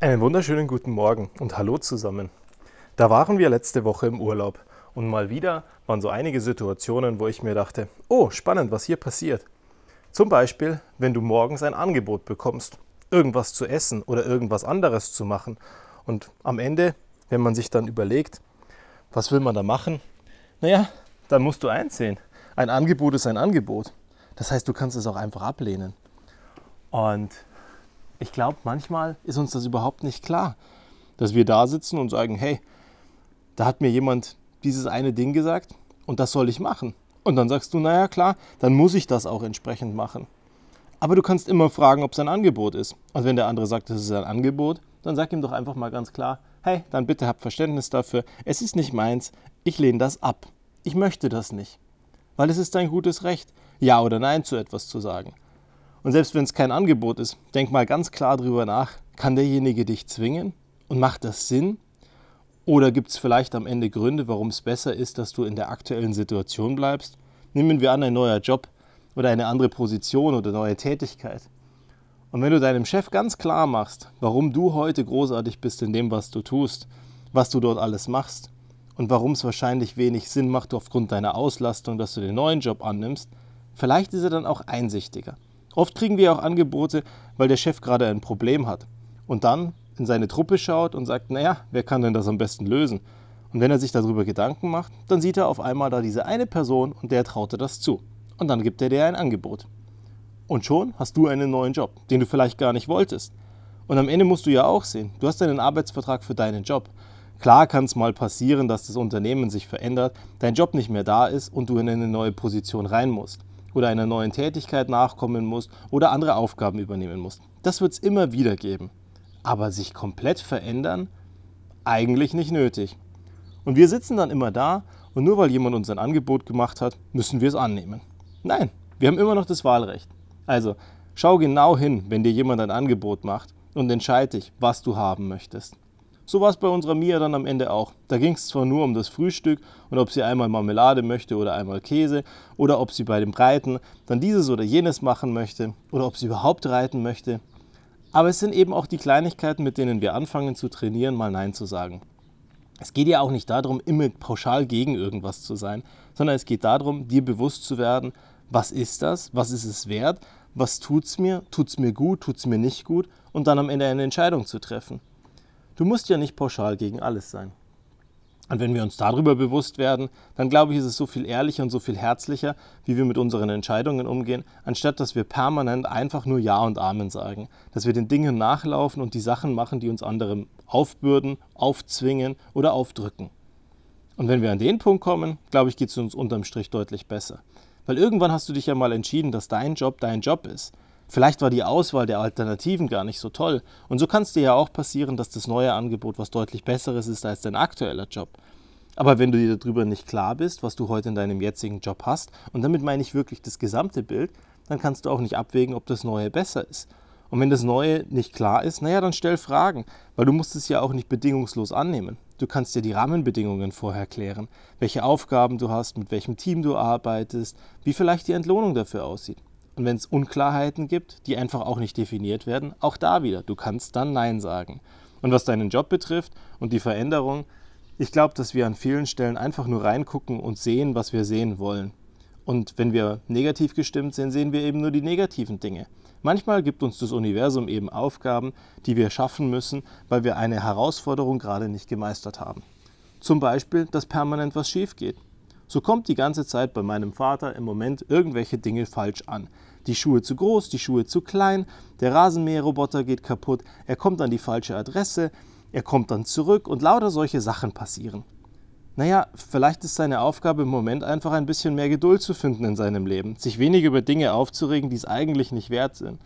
Einen wunderschönen guten Morgen und hallo zusammen. Da waren wir letzte Woche im Urlaub und mal wieder waren so einige Situationen, wo ich mir dachte, oh, spannend, was hier passiert. Zum Beispiel, wenn du morgens ein Angebot bekommst, irgendwas zu essen oder irgendwas anderes zu machen und am Ende, wenn man sich dann überlegt, was will man da machen, naja, dann musst du einsehen, ein Angebot ist ein Angebot. Das heißt, du kannst es auch einfach ablehnen. Und ich glaube, manchmal ist uns das überhaupt nicht klar, dass wir da sitzen und sagen, hey, da hat mir jemand dieses eine Ding gesagt und das soll ich machen. Und dann sagst du, naja klar, dann muss ich das auch entsprechend machen. Aber du kannst immer fragen, ob es ein Angebot ist. Und wenn der andere sagt, es ist ein Angebot, dann sag ihm doch einfach mal ganz klar, hey, dann bitte hab Verständnis dafür, es ist nicht meins, ich lehne das ab. Ich möchte das nicht. Weil es ist dein gutes Recht, Ja oder Nein zu etwas zu sagen. Und selbst wenn es kein Angebot ist, denk mal ganz klar drüber nach, kann derjenige dich zwingen? Und macht das Sinn? Oder gibt es vielleicht am Ende Gründe, warum es besser ist, dass du in der aktuellen Situation bleibst? Nehmen wir an, ein neuer Job oder eine andere Position oder neue Tätigkeit. Und wenn du deinem Chef ganz klar machst, warum du heute großartig bist in dem, was du tust, was du dort alles machst und warum es wahrscheinlich wenig Sinn macht aufgrund deiner Auslastung, dass du den neuen Job annimmst, vielleicht ist er dann auch einsichtiger. Oft kriegen wir auch Angebote, weil der Chef gerade ein Problem hat und dann in seine Truppe schaut und sagt, naja, wer kann denn das am besten lösen? Und wenn er sich darüber Gedanken macht, dann sieht er auf einmal da diese eine Person und der traut er das zu. Und dann gibt er dir ein Angebot. Und schon hast du einen neuen Job, den du vielleicht gar nicht wolltest. Und am Ende musst du ja auch sehen, du hast einen Arbeitsvertrag für deinen Job. Klar kann es mal passieren, dass das Unternehmen sich verändert, dein Job nicht mehr da ist und du in eine neue Position rein musst oder einer neuen Tätigkeit nachkommen musst oder andere Aufgaben übernehmen musst. Das wird es immer wieder geben. Aber sich komplett verändern? Eigentlich nicht nötig. Und wir sitzen dann immer da und nur weil jemand uns ein Angebot gemacht hat, müssen wir es annehmen. Nein, wir haben immer noch das Wahlrecht. Also schau genau hin, wenn dir jemand ein Angebot macht und entscheide dich, was du haben möchtest. So war es bei unserer Mia dann am Ende auch. Da ging es zwar nur um das Frühstück und ob sie einmal Marmelade möchte oder einmal Käse oder ob sie bei dem Reiten dann dieses oder jenes machen möchte oder ob sie überhaupt reiten möchte. Aber es sind eben auch die Kleinigkeiten, mit denen wir anfangen zu trainieren, mal Nein zu sagen. Es geht ja auch nicht darum, immer pauschal gegen irgendwas zu sein, sondern es geht darum, dir bewusst zu werden, was ist das, was ist es wert, was tut es mir, tut es mir gut, tut es mir nicht gut und dann am Ende eine Entscheidung zu treffen. Du musst ja nicht pauschal gegen alles sein. Und wenn wir uns darüber bewusst werden, dann glaube ich, ist es so viel ehrlicher und so viel herzlicher, wie wir mit unseren Entscheidungen umgehen, anstatt dass wir permanent einfach nur Ja und Amen sagen. Dass wir den Dingen nachlaufen und die Sachen machen, die uns andere aufbürden, aufzwingen oder aufdrücken. Und wenn wir an den Punkt kommen, glaube ich, geht es uns unterm Strich deutlich besser. Weil irgendwann hast du dich ja mal entschieden, dass dein Job dein Job ist. Vielleicht war die Auswahl der Alternativen gar nicht so toll. Und so kann es dir ja auch passieren, dass das neue Angebot was deutlich Besseres ist als dein aktueller Job. Aber wenn du dir darüber nicht klar bist, was du heute in deinem jetzigen Job hast, und damit meine ich wirklich das gesamte Bild, dann kannst du auch nicht abwägen, ob das Neue besser ist. Und wenn das Neue nicht klar ist, naja, dann stell Fragen, weil du musst es ja auch nicht bedingungslos annehmen. Du kannst dir die Rahmenbedingungen vorher klären, welche Aufgaben du hast, mit welchem Team du arbeitest, wie vielleicht die Entlohnung dafür aussieht. Und wenn es Unklarheiten gibt, die einfach auch nicht definiert werden, auch da wieder, du kannst dann Nein sagen. Und was deinen Job betrifft und die Veränderung, ich glaube, dass wir an vielen Stellen einfach nur reingucken und sehen, was wir sehen wollen. Und wenn wir negativ gestimmt sind, sehen wir eben nur die negativen Dinge. Manchmal gibt uns das Universum eben Aufgaben, die wir schaffen müssen, weil wir eine Herausforderung gerade nicht gemeistert haben. Zum Beispiel, dass permanent was schief geht. So kommt die ganze Zeit bei meinem Vater im Moment irgendwelche Dinge falsch an. Die Schuhe zu groß, die Schuhe zu klein, der Rasenmäherroboter geht kaputt, er kommt an die falsche Adresse, er kommt dann zurück und lauter solche Sachen passieren. Naja, vielleicht ist seine Aufgabe im Moment einfach ein bisschen mehr Geduld zu finden in seinem Leben, sich weniger über Dinge aufzuregen, die es eigentlich nicht wert sind.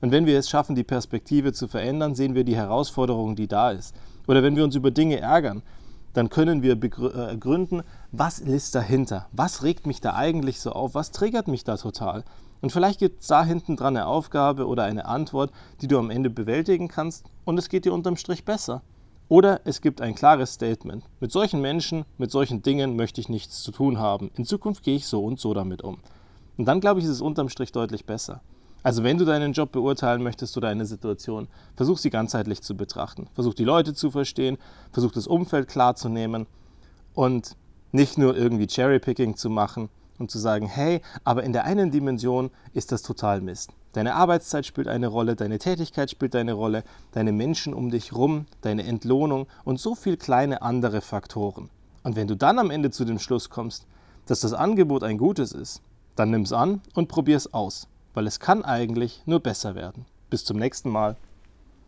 Und wenn wir es schaffen, die Perspektive zu verändern, sehen wir die Herausforderung, die da ist. Oder wenn wir uns über Dinge ärgern, dann können wir begründen, äh, was ist dahinter? Was regt mich da eigentlich so auf? Was triggert mich da total? Und vielleicht gibt es da hinten dran eine Aufgabe oder eine Antwort, die du am Ende bewältigen kannst und es geht dir unterm Strich besser. Oder es gibt ein klares Statement. Mit solchen Menschen, mit solchen Dingen möchte ich nichts zu tun haben. In Zukunft gehe ich so und so damit um. Und dann glaube ich, ist es unterm Strich deutlich besser. Also wenn du deinen Job beurteilen möchtest oder eine Situation, versuch sie ganzheitlich zu betrachten. Versuch die Leute zu verstehen, versuch das Umfeld klarzunehmen und nicht nur irgendwie Cherrypicking zu machen und zu sagen, hey, aber in der einen Dimension ist das total Mist. Deine Arbeitszeit spielt eine Rolle, deine Tätigkeit spielt eine Rolle, deine Menschen um dich rum, deine Entlohnung und so viele kleine andere Faktoren. Und wenn du dann am Ende zu dem Schluss kommst, dass das Angebot ein gutes ist, dann nimm es an und probier es aus, weil es kann eigentlich nur besser werden. Bis zum nächsten Mal.